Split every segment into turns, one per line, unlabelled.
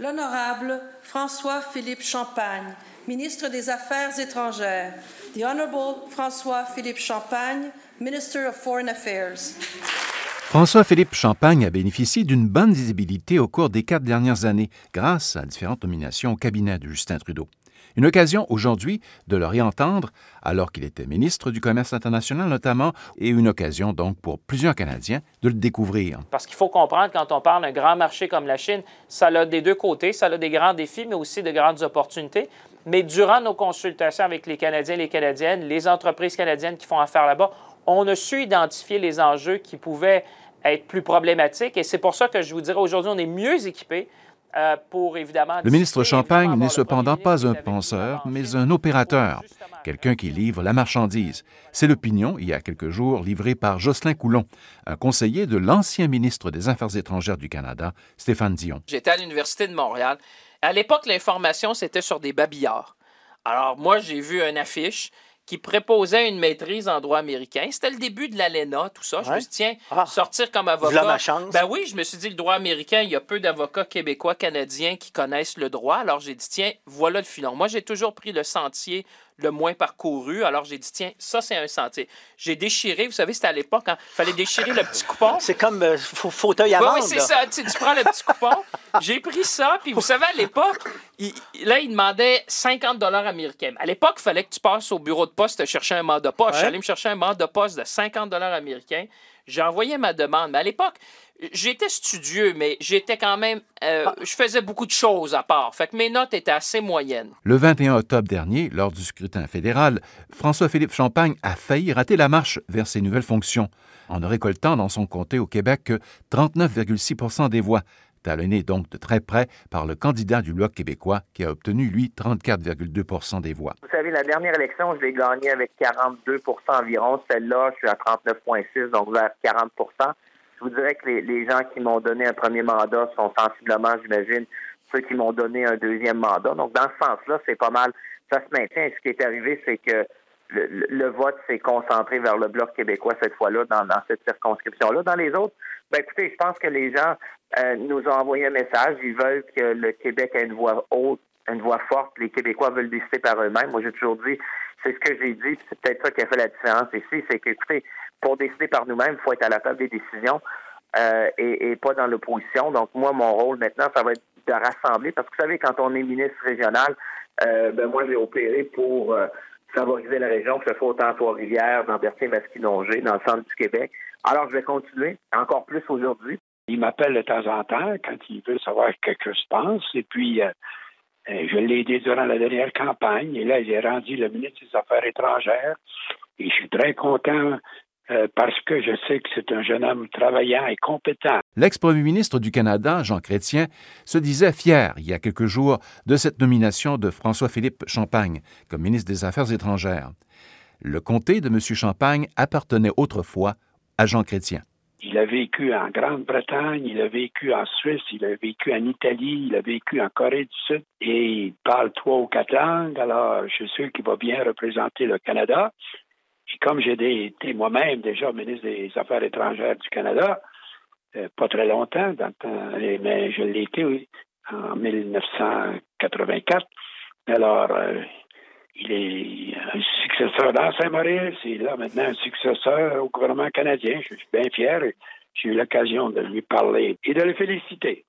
L'honorable François-Philippe Champagne, ministre des Affaires étrangères. The Honorable François-Philippe Champagne, Minister of Foreign Affairs.
François-Philippe Champagne a bénéficié d'une bonne visibilité au cours des quatre dernières années grâce à différentes nominations au cabinet de Justin Trudeau. Une occasion aujourd'hui de le réentendre alors qu'il était ministre du Commerce international notamment et une occasion donc pour plusieurs Canadiens de le découvrir.
Parce qu'il faut comprendre quand on parle d'un grand marché comme la Chine, ça a des deux côtés, ça a des grands défis mais aussi de grandes opportunités. Mais durant nos consultations avec les Canadiens et les Canadiennes, les entreprises canadiennes qui font affaire là-bas, on a su identifier les enjeux qui pouvaient être plus problématiques et c'est pour ça que je vous dirais aujourd'hui, on est mieux équipés euh, pour évidemment.
Le ministre Champagne n'est cependant pas un penseur, mais un opérateur, quelqu'un qui livre la marchandise. C'est l'opinion, il y a quelques jours, livrée par Jocelyn Coulon, un conseiller de l'ancien ministre des Affaires étrangères du Canada, Stéphane Dion.
J'étais à l'Université de Montréal. À l'époque, l'information, c'était sur des babillards. Alors, moi, j'ai vu une affiche qui préposait une maîtrise en droit américain. C'était le début de l'ALENA, tout ça. Je me suis dit, tiens, ah. sortir comme avocat.
ma chance.
Ben oui, je me suis dit, le droit américain, il y a peu d'avocats québécois, canadiens qui connaissent le droit. Alors j'ai dit, tiens, voilà le filon. Moi, j'ai toujours pris le sentier le moins parcouru. Alors, j'ai dit, tiens, ça, c'est un sentier. J'ai déchiré, vous savez, c'était à l'époque, il fallait déchirer le petit coupon.
C'est comme euh, fauteuil à vendre.
Oui, c'est ça. Tu, prends le petit coupon. J'ai pris ça, puis vous savez, à l'époque, là, il demandait 50 dollars américains. À l'époque, il fallait que tu passes au bureau de poste chercher un mandat de poste. J'allais me chercher un mandat de poste de 50 dollars américains. J'ai envoyé ma demande. Mais à l'époque, j'étais studieux, mais j'étais quand même. Euh, ah. Je faisais beaucoup de choses à part. Fait que mes notes étaient assez moyennes.
Le 21 octobre dernier, lors du scrutin fédéral, François-Philippe Champagne a failli rater la marche vers ses nouvelles fonctions, en ne récoltant dans son comté au Québec que 39,6 des voix, talonné donc de très près par le candidat du Bloc québécois qui a obtenu, lui, 34,2% des voix.
Vous savez, la dernière élection, je l'ai gagnée avec 42 environ. Celle-là, je suis à 39,6 donc vers 40 je vous dirais que les, gens qui m'ont donné un premier mandat sont sensiblement, j'imagine, ceux qui m'ont donné un deuxième mandat. Donc, dans ce sens-là, c'est pas mal. Ça se maintient. ce qui est arrivé, c'est que le, vote s'est concentré vers le Bloc québécois cette fois-là, dans, cette circonscription-là. Dans les autres, ben écoutez, je pense que les gens euh, nous ont envoyé un message. Ils veulent que le Québec ait une voix haute, une voix forte. Les Québécois veulent décider par eux-mêmes. Moi, j'ai toujours dit, c'est ce que j'ai dit, c'est peut-être ça qui a fait la différence ici, c'est que, écoutez, pour décider par nous-mêmes, il faut être à la table des décisions euh, et, pas dans l'opposition. Donc, moi, mon rôle maintenant, ça va être de rassembler, parce que vous savez, quand on est ministre régional, euh, ben moi, j'ai opéré pour euh, favoriser la région, que ce soit autant à Trois-Rivières, dans Berthier-Masquinongé, dans le centre du Québec. Alors, je vais continuer, encore plus aujourd'hui.
Il m'appelle de temps en temps quand il veut savoir ce que je pense. Et puis, je l'ai aidé durant la dernière campagne. Et là, est rendu le ministre des Affaires étrangères. Et je suis très content euh, parce que je sais que c'est un jeune homme travaillant et compétent.
L'ex-premier ministre du Canada, Jean Chrétien, se disait fier, il y a quelques jours, de cette nomination de François-Philippe Champagne comme ministre des Affaires étrangères. Le comté de M. Champagne appartenait autrefois à Jean Chrétien.
Il a vécu en Grande-Bretagne, il a vécu en Suisse, il a vécu en Italie, il a vécu en Corée du Sud et il parle trois ou quatre langues. Alors, je suis sûr qu'il va bien représenter le Canada. Puis comme j'ai été moi-même déjà ministre des Affaires étrangères du Canada, euh, pas très longtemps, mais je l'ai été en 1984. Alors, euh, il est un successeur dans Saint-Maurice, il là maintenant un successeur au gouvernement canadien. Je suis bien fier. J'ai eu l'occasion de lui parler et de le féliciter.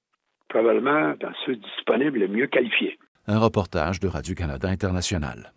Probablement dans ceux disponibles le mieux qualifiés.
Un reportage de Radio-Canada International.